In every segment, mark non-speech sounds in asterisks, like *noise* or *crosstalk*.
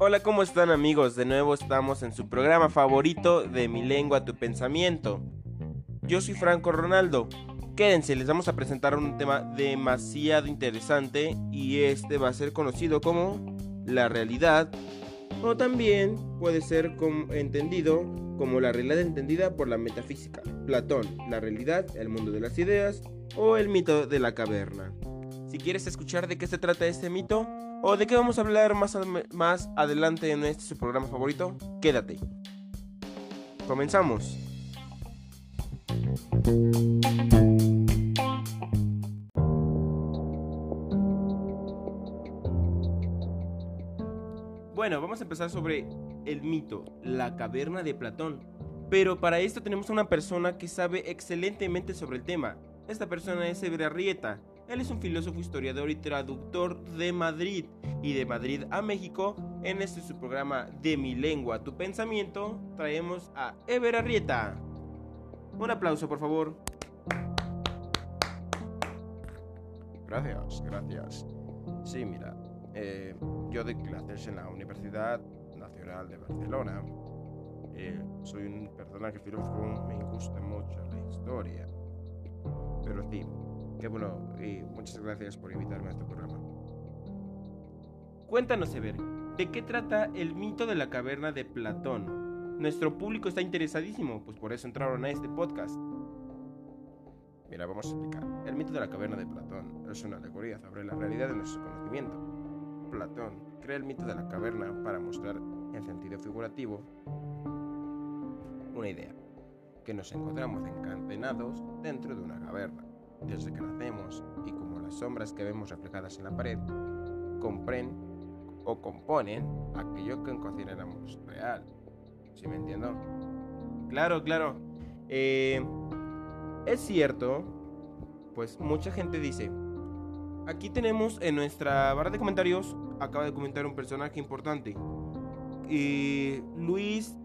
Hola, ¿cómo están amigos? De nuevo estamos en su programa favorito de Mi lengua, tu pensamiento. Yo soy Franco Ronaldo. Quédense, les vamos a presentar un tema demasiado interesante y este va a ser conocido como la realidad o también puede ser entendido como la realidad entendida por la metafísica, Platón, la realidad, el mundo de las ideas o el mito de la caverna. Si quieres escuchar de qué se trata este mito, o de qué vamos a hablar más, más adelante en este su programa favorito, quédate. Comenzamos. Bueno, vamos a empezar sobre el mito, la caverna de Platón. Pero para esto tenemos a una persona que sabe excelentemente sobre el tema. Esta persona es Ebre Rieta, él es un filósofo, historiador y traductor de Madrid y de Madrid a México. En este su programa De mi lengua, tu pensamiento, traemos a Ever Arrieta. Un aplauso, por favor. Gracias, gracias. Sí, mira, eh, yo doy clases en la Universidad Nacional de Barcelona. Eh, soy un personaje filósofo, me gusta mucho la historia. Pero sí, Qué bueno y muchas gracias por invitarme a este programa. Cuéntanos, Ever, ¿de qué trata el mito de la caverna de Platón? Nuestro público está interesadísimo, pues por eso entraron a este podcast. Mira, vamos a explicar. El mito de la caverna de Platón es una alegoría sobre la realidad de nuestro conocimiento. Platón crea el mito de la caverna para mostrar en sentido figurativo una idea, que nos encontramos encadenados dentro de una caverna desde que nacemos y como las sombras que vemos reflejadas en la pared compren o componen aquello que consideramos real. ¿Sí me entiendo? Claro, claro. Eh, es cierto, pues mucha gente dice, aquí tenemos en nuestra barra de comentarios, acaba de comentar un personaje importante. Luis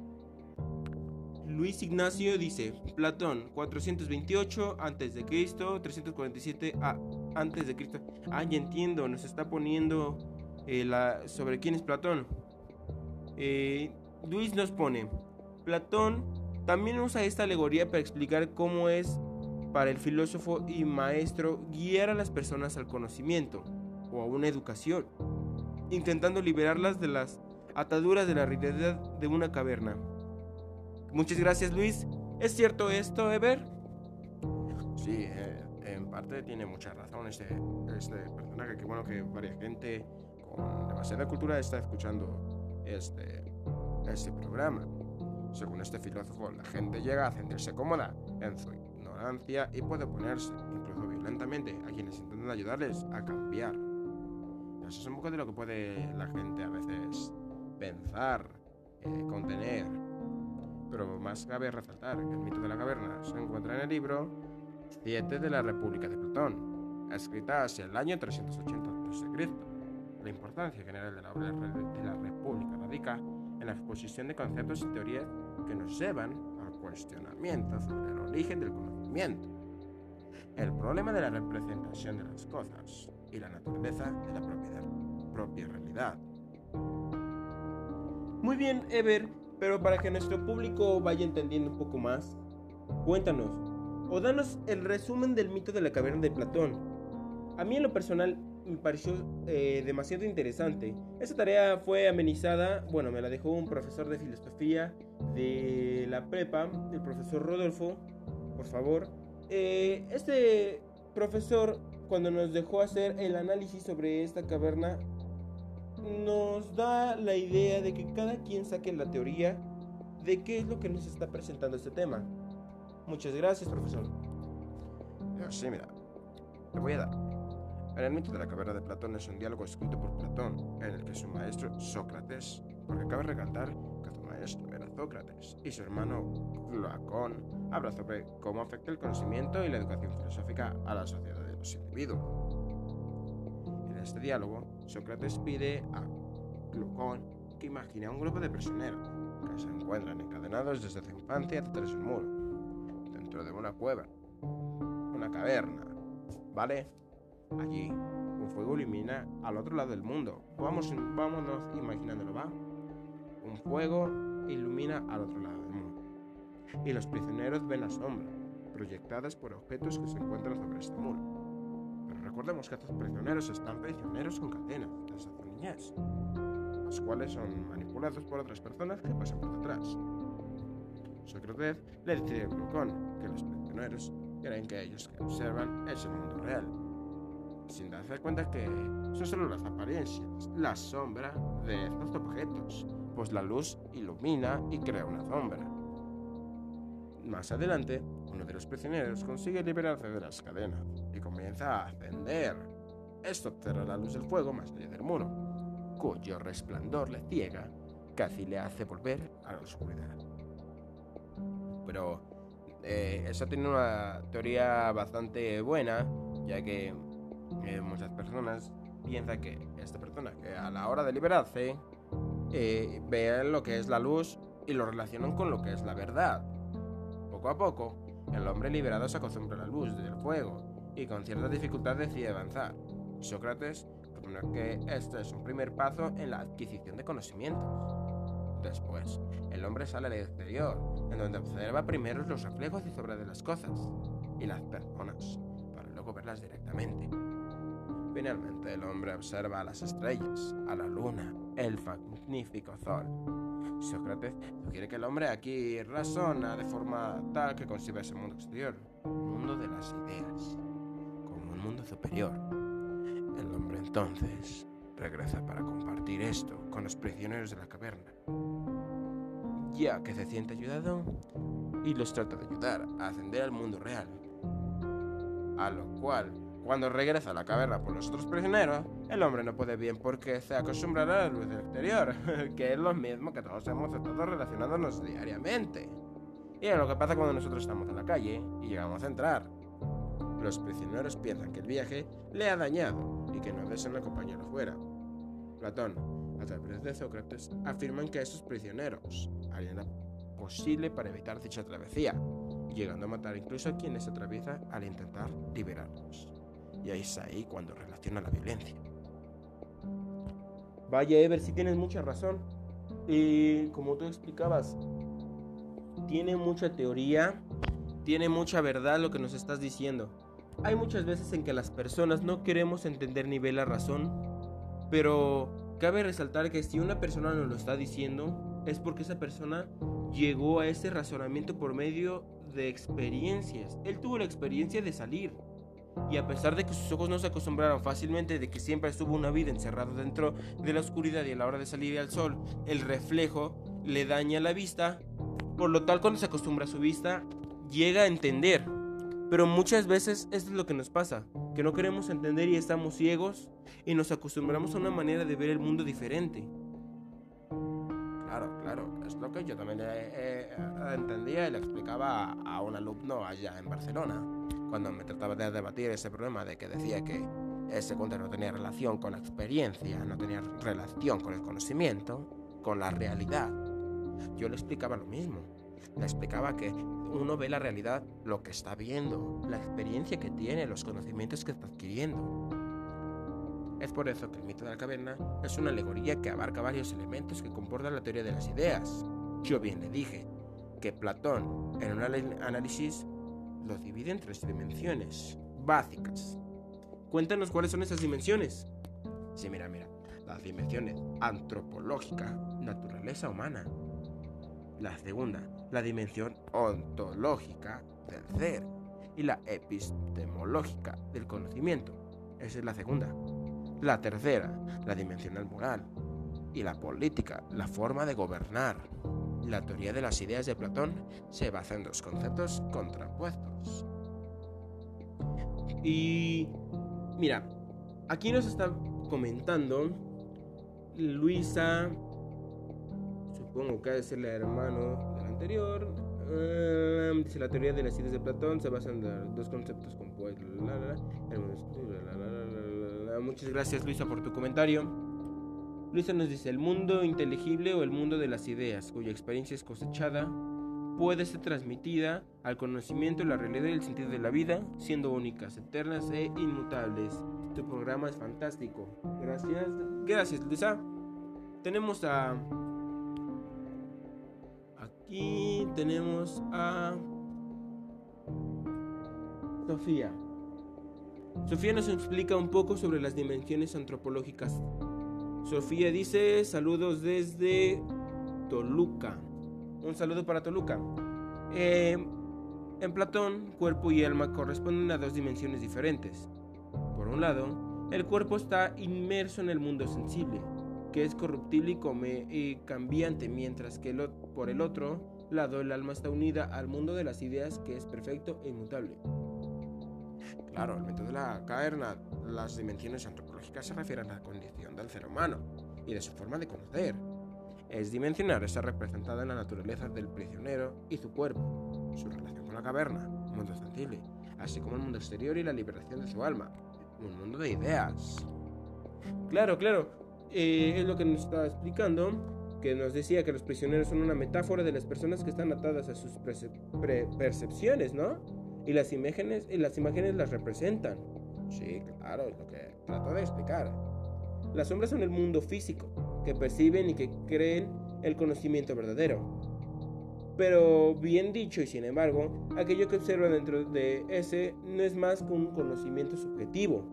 Luis Ignacio dice, Platón, 428 antes de Cristo, 347 antes de Cristo. Ah, ya entiendo, nos está poniendo eh, la, sobre quién es Platón. Eh, Luis nos pone, Platón también usa esta alegoría para explicar cómo es para el filósofo y maestro guiar a las personas al conocimiento o a una educación, intentando liberarlas de las ataduras de la realidad de una caverna. Muchas gracias, Luis. ¿Es cierto esto, Ever? Sí, eh, en parte tiene mucha razón este, este personaje. Qué bueno que varias gente con demasiada cultura está escuchando este, este programa. Según este filósofo, la gente llega a sentirse cómoda en su ignorancia y puede oponerse, incluso violentamente, a quienes intentan ayudarles a cambiar. Eso es un poco de lo que puede la gente a veces pensar, eh, contener pero más cabe resaltar que el mito de la caverna se encuentra en el libro 7 de la República de Platón, escrita hacia el año 380 a.C. La importancia general de la obra de la República radica en la exposición de conceptos y teorías que nos llevan al cuestionamiento sobre el origen del conocimiento, el problema de la representación de las cosas y la naturaleza de la propiedad, propia realidad. Muy bien, Ever. Pero para que nuestro público vaya entendiendo un poco más, cuéntanos o danos el resumen del mito de la caverna de Platón. A mí en lo personal me pareció eh, demasiado interesante. Esa tarea fue amenizada, bueno, me la dejó un profesor de filosofía de la prepa, el profesor Rodolfo, por favor. Eh, este profesor, cuando nos dejó hacer el análisis sobre esta caverna, nos da la idea de que cada quien saque la teoría de qué es lo que nos está presentando este tema. Muchas gracias, profesor. Sí, mira, te voy a dar. En el mito de la caverna de Platón es un diálogo escrito por Platón, en el que su maestro Sócrates, porque cabe recalcar que su maestro era Sócrates, y su hermano Cloacón habla sobre cómo afecta el conocimiento y la educación filosófica a la sociedad de los individuos este diálogo, Sócrates pide a Glucón que imagine a un grupo de prisioneros que se encuentran encadenados desde su infancia de un muro, dentro de una cueva, una caverna, ¿vale? Allí, un fuego ilumina al otro lado del mundo. Vamos, vámonos imaginándolo, ¿va? un fuego ilumina al otro lado del mundo. Y los prisioneros ven la sombra, proyectadas por objetos que se encuentran sobre este muro. Recordemos que estos prisioneros están prisioneros con cadenas desde su niñez, los cuales son manipulados por otras personas que pasan por detrás. Sócrates le dice a Glucón que los prisioneros creen que ellos que observan es el mundo real, sin darse cuenta que son solo las apariencias, la sombra de estos objetos, pues la luz ilumina y crea una sombra. Más adelante, uno de los prisioneros consigue liberarse de las cadenas y comienza a ascender. Esto observa la luz del fuego más allá del muro, cuyo resplandor le ciega, casi le hace volver a la oscuridad. Pero eh, eso tiene una teoría bastante buena, ya que eh, muchas personas piensan que esta persona, que a la hora de liberarse, eh, lo que es la luz y lo relacionan con lo que es la verdad. Poco a poco, el hombre liberado se acostumbra a la luz del fuego y con cierta dificultad decide avanzar. Sócrates propone que este es un primer paso en la adquisición de conocimientos. Después, el hombre sale al exterior, en donde observa primero los reflejos y sombras de las cosas y las personas, para luego verlas directamente. Finalmente, el hombre observa a las estrellas, a la luna, el magnífico sol. Sócrates sugiere que el hombre aquí razona de forma tal que concibe ese mundo exterior, un mundo de las ideas, como un mundo superior. El hombre entonces regresa para compartir esto con los prisioneros de la caverna, ya que se siente ayudado y los trata de ayudar a ascender al mundo real. A lo cual, cuando regresa a la caverna por los otros prisioneros, el hombre no puede bien porque se acostumbrará a la luz del exterior, *laughs* que es lo mismo que todos hemos estado relacionándonos diariamente. Y es lo que pasa cuando nosotros estamos en la calle y llegamos a entrar. Los prisioneros piensan que el viaje le ha dañado y que no deseen acompañarlo fuera. Platón, a través de Sócrates, afirman que estos prisioneros harían lo posible para evitar dicha travesía, llegando a matar incluso a quienes se atraviesan al intentar liberarlos. Y ahí es ahí cuando relaciona la violencia. Vaya, Ever, si tienes mucha razón. Y como tú explicabas, tiene mucha teoría, tiene mucha verdad lo que nos estás diciendo. Hay muchas veces en que las personas no queremos entender ni ver la razón, pero cabe resaltar que si una persona nos lo está diciendo, es porque esa persona llegó a ese razonamiento por medio de experiencias. Él tuvo la experiencia de salir. Y a pesar de que sus ojos no se acostumbraron fácilmente de que siempre estuvo una vida encerrado dentro de la oscuridad y a la hora de salir al sol, el reflejo le daña la vista, por lo tal cuando se acostumbra a su vista, llega a entender. Pero muchas veces esto es lo que nos pasa, que no queremos entender y estamos ciegos y nos acostumbramos a una manera de ver el mundo diferente. Claro, claro, es lo que yo también entendía y le explicaba a un alumno allá en Barcelona cuando me trataba de debatir ese problema de que decía que ese cuento no tenía relación con la experiencia, no tenía relación con el conocimiento, con la realidad. Yo le explicaba lo mismo. Le explicaba que uno ve la realidad, lo que está viendo, la experiencia que tiene, los conocimientos que está adquiriendo. Es por eso que el mito de la caverna es una alegoría que abarca varios elementos que comportan la teoría de las ideas. Yo bien le dije que Platón, en un análisis los divide en tres dimensiones básicas. Cuéntanos cuáles son esas dimensiones. Sí, mira, mira. Las dimensiones antropológica, naturaleza humana. La segunda, la dimensión ontológica del ser. Y la epistemológica del conocimiento. Esa es la segunda. La tercera, la dimensión moral. Y la política, la forma de gobernar. La teoría de las ideas de Platón se basa en dos conceptos contrapuestos. Y mira, aquí nos está comentando Luisa, supongo que es el hermano del anterior. Uh, dice la teoría de las ideas de Platón se basa en dos conceptos compuestos. Muchas gracias Luisa por tu comentario. Luisa nos dice, el mundo inteligible o el mundo de las ideas, cuya experiencia es cosechada, puede ser transmitida al conocimiento, la realidad y el sentido de la vida, siendo únicas, eternas e inmutables. Tu programa es fantástico. Gracias. Gracias, Luisa. Tenemos a aquí tenemos a Sofía. Sofía nos explica un poco sobre las dimensiones antropológicas. Sofía dice saludos desde Toluca. Un saludo para Toluca. Eh, en Platón, cuerpo y alma corresponden a dos dimensiones diferentes. Por un lado, el cuerpo está inmerso en el mundo sensible, que es corruptible y, cambiante, mientras que por el otro lado el alma está unida al mundo de las ideas, que es perfecto e inmutable. Claro, el método de la caverna, las dimensiones antropológicas se refieren a la condición del ser humano y de su forma de conocer. Es dimensionar está representada en la naturaleza del prisionero y su cuerpo, su relación con la caverna, un mundo sensible, así como el mundo exterior y la liberación de su alma, un mundo de ideas. Claro, claro, eh, es lo que nos está explicando, que nos decía que los prisioneros son una metáfora de las personas que están atadas a sus percepciones, ¿no? y las imágenes, y las imágenes las representan. Sí, claro, es lo que trato de explicar. Las sombras son el mundo físico, que perciben y que creen el conocimiento verdadero. Pero bien dicho y sin embargo, aquello que observa dentro de ese no es más que un conocimiento subjetivo.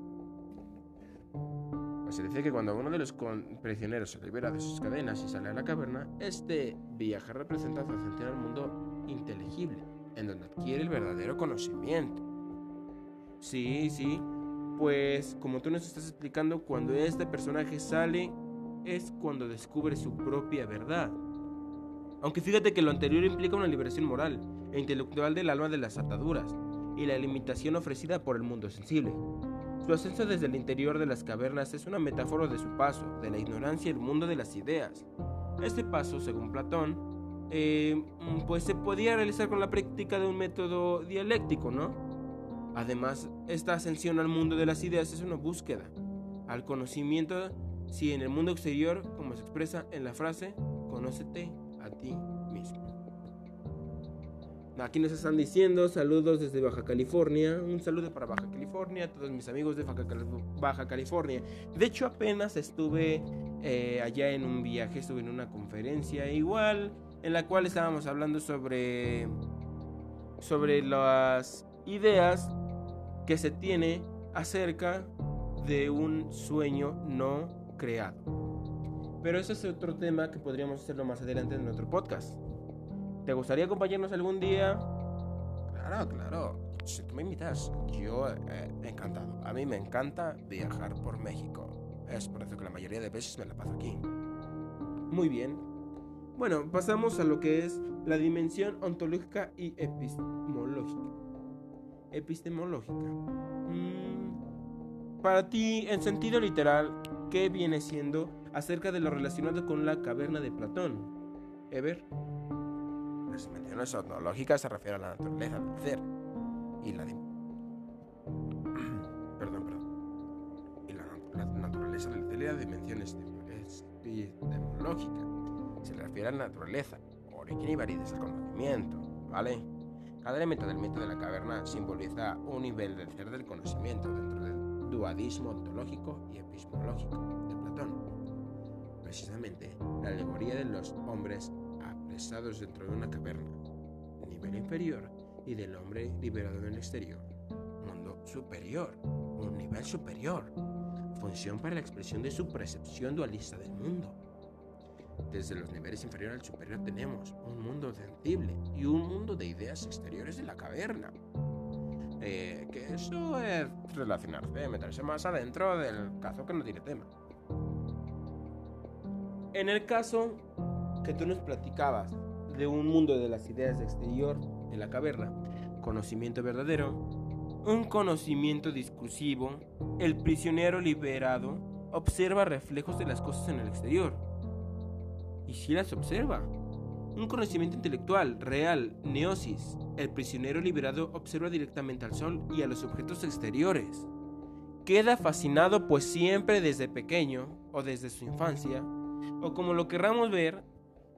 Pues se dice que cuando uno de los prisioneros se libera de sus cadenas y sale a la caverna, este viaje representa su ascensión al mundo inteligible en donde adquiere el verdadero conocimiento. Sí, sí, pues como tú nos estás explicando, cuando este personaje sale es cuando descubre su propia verdad. Aunque fíjate que lo anterior implica una liberación moral e intelectual del alma de las ataduras y la limitación ofrecida por el mundo sensible. Su ascenso desde el interior de las cavernas es una metáfora de su paso, de la ignorancia al mundo de las ideas. Este paso, según Platón, eh, pues se podía realizar con la práctica de un método dialéctico, ¿no? Además, esta ascensión al mundo de las ideas es una búsqueda al conocimiento, si en el mundo exterior, como se expresa en la frase, conócete a ti mismo. Aquí nos están diciendo saludos desde Baja California. Un saludo para Baja California, todos mis amigos de Baja California. De hecho, apenas estuve eh, allá en un viaje, estuve en una conferencia igual en la cual estábamos hablando sobre sobre las ideas que se tiene acerca de un sueño no creado. Pero ese es otro tema que podríamos hacerlo más adelante en otro podcast. ¿Te gustaría acompañarnos algún día? Claro, claro. Si tú me invitas, yo eh, encantado. A mí me encanta viajar por México. Es por eso que la mayoría de veces me la paso aquí. Muy bien. Bueno, pasamos a lo que es la dimensión ontológica y epistemológica. Epistemológica. Mm, para ti, en sentido literal, ¿qué viene siendo acerca de lo relacionado con la caverna de Platón? Ever. Las dimensiones ontológicas se refieren a la naturaleza del ser y la *clears throat* perdón, perdón. Y la, naturaleza del ser y la dimensión epistemológica se refiere a la naturaleza, origen y validez del conocimiento, ¿vale? Cada elemento del mito de la caverna simboliza un nivel del ser del conocimiento dentro del dualismo ontológico y epistemológico de Platón. Precisamente, la alegoría de los hombres apresados dentro de una caverna, nivel inferior, y del hombre liberado en el exterior, mundo superior, un nivel superior, función para la expresión de su percepción dualista del mundo desde los niveles inferiores al superior tenemos un mundo sensible y un mundo de ideas exteriores de la caverna. Eh, que eso es relacionarse, meterse más adentro del caso que no tiene tema. En el caso que tú nos platicabas de un mundo de las ideas exterior de la caverna, conocimiento verdadero, un conocimiento discursivo, el prisionero liberado observa reflejos de las cosas en el exterior y si las observa. Un conocimiento intelectual, real, neosis. El prisionero liberado observa directamente al sol y a los objetos exteriores. Queda fascinado pues siempre desde pequeño, o desde su infancia, o como lo querramos ver,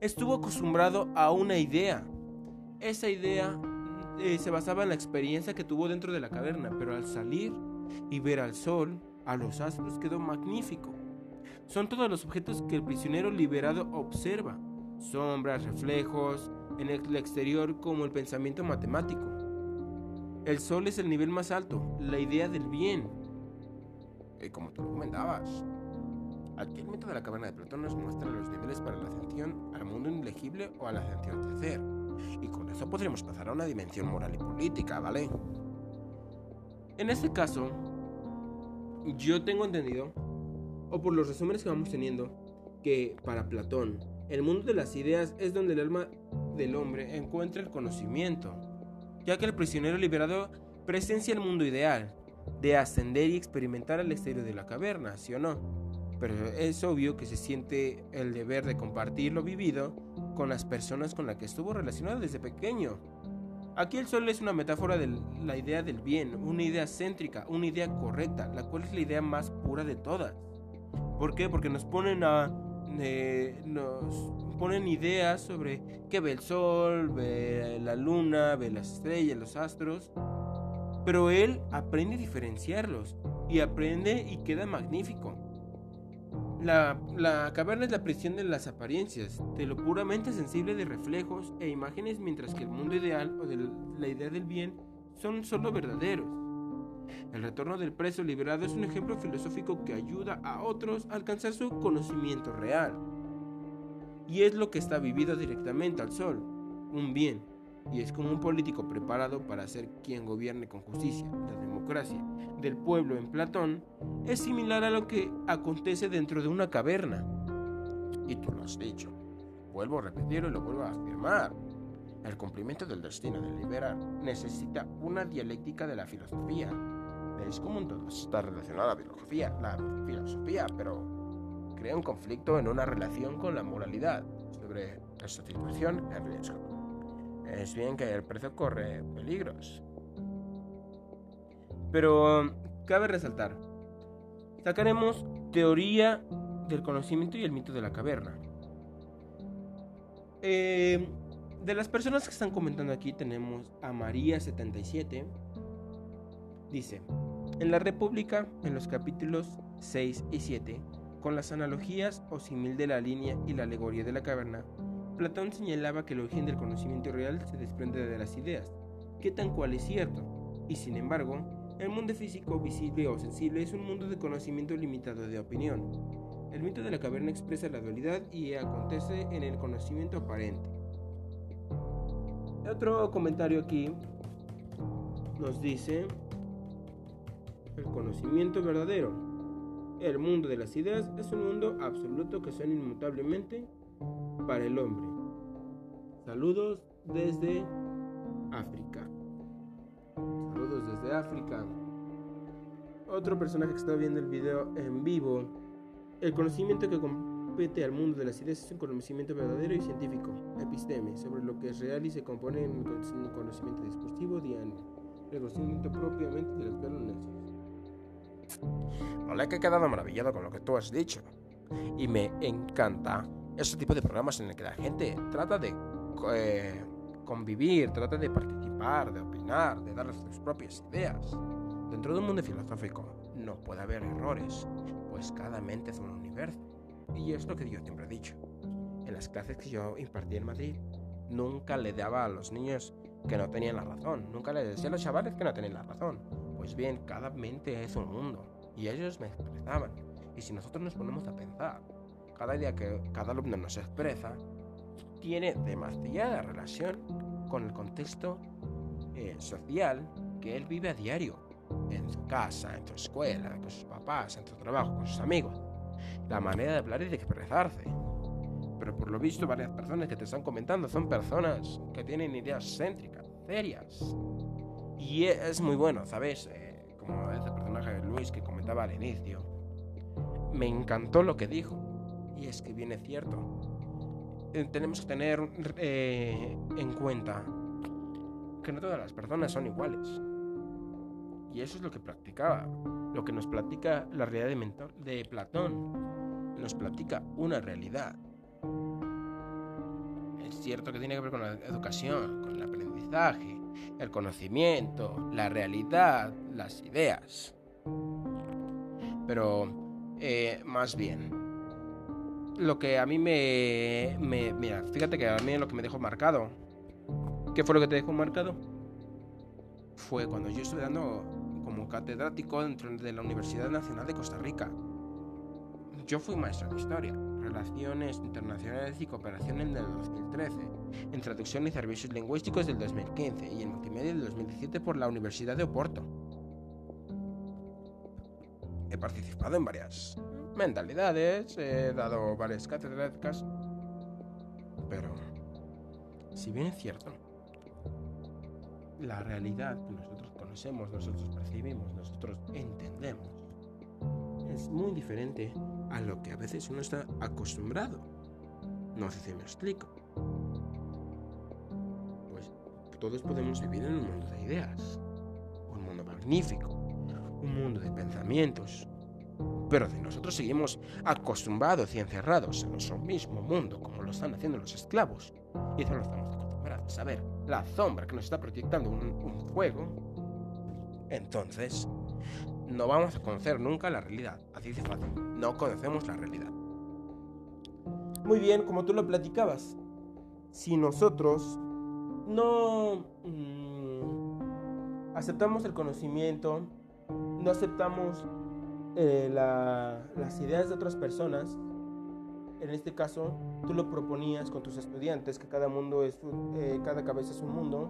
estuvo acostumbrado a una idea. Esa idea eh, se basaba en la experiencia que tuvo dentro de la caverna, pero al salir y ver al sol, a los astros, quedó magnífico. Son todos los objetos que el prisionero liberado observa. Sombras, reflejos, en el exterior como el pensamiento matemático. El sol es el nivel más alto, la idea del bien. Y como tú lo comentabas, aquí el mito de la caverna de Platón nos muestra los niveles para la ascensión al mundo ilegible o a la ascensión de ser. Y con eso podríamos pasar a una dimensión moral y política, ¿vale? En este caso, yo tengo entendido, o por los resúmenes que vamos teniendo, que para Platón, el mundo de las ideas es donde el alma del hombre encuentra el conocimiento, ya que el prisionero liberado presencia el mundo ideal, de ascender y experimentar al exterior de la caverna, ¿sí o no? Pero es obvio que se siente el deber de compartir lo vivido con las personas con las que estuvo relacionado desde pequeño. Aquí el sol es una metáfora de la idea del bien, una idea céntrica, una idea correcta, la cual es la idea más pura de todas. ¿Por qué? Porque nos ponen a nos ponen ideas sobre qué ve el sol, ve la luna, ve las estrellas, los astros. Pero él aprende a diferenciarlos y aprende y queda magnífico. La, la, caverna es la prisión de las apariencias, de lo puramente sensible de reflejos e imágenes, mientras que el mundo ideal o de la idea del bien son solo verdaderos. El retorno del preso liberado es un ejemplo filosófico que ayuda a otros a alcanzar su conocimiento real. Y es lo que está vivido directamente al sol, un bien, y es como un político preparado para ser quien gobierne con justicia, la democracia del pueblo en Platón, es similar a lo que acontece dentro de una caverna. Y tú lo has dicho. Vuelvo a repetirlo y lo vuelvo a afirmar. El cumplimiento del destino del liberar necesita una dialéctica de la filosofía. ¿Veis cómo todo está relacionado a la filosofía? La filosofía, pero crea un conflicto en una relación con la moralidad sobre esta situación en riesgo. Es bien que el precio corre peligros. Pero cabe resaltar, sacaremos teoría del conocimiento y el mito de la caverna. Eh, de las personas que están comentando aquí tenemos a María77. Dice, en la República, en los capítulos 6 y 7, con las analogías o simil de la línea y la alegoría de la caverna, Platón señalaba que el origen del conocimiento real se desprende de las ideas, que tan cual es cierto, y sin embargo, el mundo físico, visible o sensible es un mundo de conocimiento limitado de opinión. El mito de la caverna expresa la dualidad y acontece en el conocimiento aparente. Otro comentario aquí nos dice el conocimiento verdadero. El mundo de las ideas es un mundo absoluto que son inmutablemente para el hombre. Saludos desde África. Saludos desde África. Otro personaje que está viendo el video en vivo. El conocimiento que compete al mundo de las ideas es un conocimiento verdadero y científico, episteme, sobre lo que es real y se compone en un conocimiento discursivo diario. El conocimiento propiamente de intelectual No le he quedado maravillado con lo que tú has dicho. Y me encanta ese tipo de programas en el que la gente trata de eh, convivir, trata de participar, de opinar, de dar sus propias ideas. Dentro de un mundo filosófico no puede haber errores, pues cada mente es un universo. Y es lo que yo siempre he dicho. En las clases que yo impartí en Madrid, nunca le daba a los niños que no tenían la razón, nunca le decía a los chavales que no tenían la razón. Pues bien, cada mente es un mundo, y ellos me expresaban. Y si nosotros nos ponemos a pensar, cada día que cada alumno nos expresa, tiene demasiada relación con el contexto eh, social que él vive a diario, en su casa, en su escuela, con sus papás, en su trabajo, con sus amigos. La manera de hablar y de expresarse. Pero por lo visto, varias personas que te están comentando son personas que tienen ideas céntricas, serias. Y es muy bueno, ¿sabes? Eh, como ese personaje de Luis que comentaba al inicio. Me encantó lo que dijo y es que viene cierto. Eh, tenemos que tener eh, en cuenta que no todas las personas son iguales. Y eso es lo que practicaba, lo que nos platica la realidad de, de Platón. Nos platica una realidad. Es cierto que tiene que ver con la educación, con el aprendizaje, el conocimiento, la realidad, las ideas. Pero, eh, más bien, lo que a mí me, Mira, fíjate que a mí lo que me dejó marcado ¿Qué fue lo que te dejó marcado? Fue cuando yo estuve dando como catedrático dentro de la Universidad Nacional de Costa Rica. Yo fui maestro de historia, relaciones internacionales y cooperación en el 2013, en traducción y servicios lingüísticos del 2015 y en multimedia del 2017 por la Universidad de Oporto. He participado en varias mentalidades, he dado varias catedráticas, pero si bien es cierto, la realidad que nosotros conocemos, nosotros percibimos, nosotros entendemos, es muy diferente a lo que a veces uno está acostumbrado. No sé si me explico. Pues todos podemos vivir en un mundo de ideas, un mundo magnífico, un mundo de pensamientos, pero si nosotros seguimos acostumbrados y encerrados en nuestro mismo mundo, como lo están haciendo los esclavos, y eso lo estamos acostumbrados a ver, la sombra que nos está proyectando un, un fuego, entonces no vamos a conocer nunca la realidad. Así de fácil. No conocemos la realidad. Muy bien, como tú lo platicabas. Si nosotros no mm, aceptamos el conocimiento, no aceptamos eh, la- las ideas de otras personas, en este caso tú lo proponías con tus estudiantes, que cada mundo es, eh, cada cabeza es un mundo,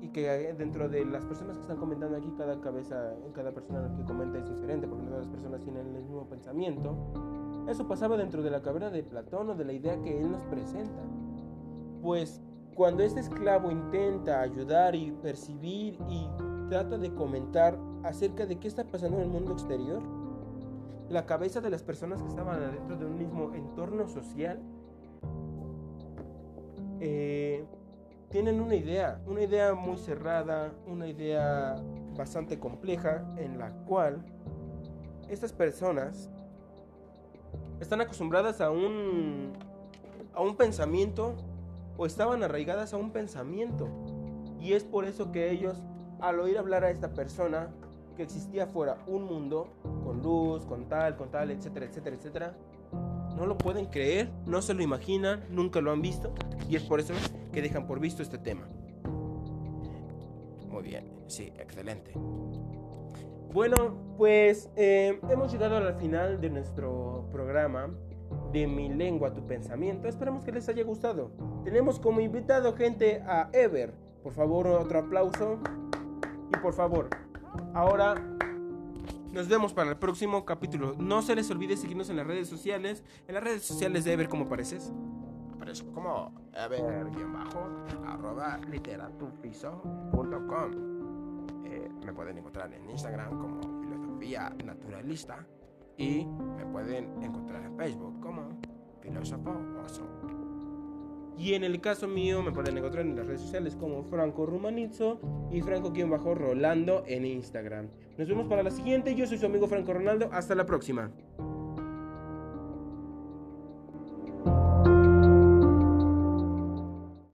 y que eh, dentro de las personas que están comentando aquí, cada cabeza, cada persona que comenta es diferente, porque no todas las personas tienen el mismo pensamiento. Eso pasaba dentro de la caverna de Platón o de la idea que él nos presenta. Pues cuando este esclavo intenta ayudar y percibir y trata de comentar acerca de qué está pasando en el mundo exterior, la cabeza de las personas que estaban adentro de un mismo entorno social eh, tienen una idea, una idea muy cerrada, una idea bastante compleja en la cual estas personas están acostumbradas a un a un pensamiento o estaban arraigadas a un pensamiento. Y es por eso que ellos al oír hablar a esta persona que existía fuera un mundo con luz, con tal, con tal, etcétera, etcétera, etcétera, no lo pueden creer, no se lo imaginan, nunca lo han visto y es por eso que dejan por visto este tema. Muy bien, sí, excelente. Bueno, pues eh, hemos llegado al final de nuestro programa de Mi lengua, tu pensamiento. Esperamos que les haya gustado. Tenemos como invitado gente a Ever. Por favor, otro aplauso. Y por favor, ahora nos vemos para el próximo capítulo. No se les olvide seguirnos en las redes sociales. En las redes sociales de Ever, ¿cómo pareces? Aparezco como ever-bajo arroba literaturpiso.com. Eh, me pueden encontrar en Instagram como filosofía naturalista y me pueden encontrar en Facebook como filósofo oso. Y en el caso mío me pueden encontrar en las redes sociales como Franco Rumanizzo y Franco-Rolando en Instagram. Nos vemos para la siguiente. Yo soy su amigo Franco Ronaldo. Hasta la próxima.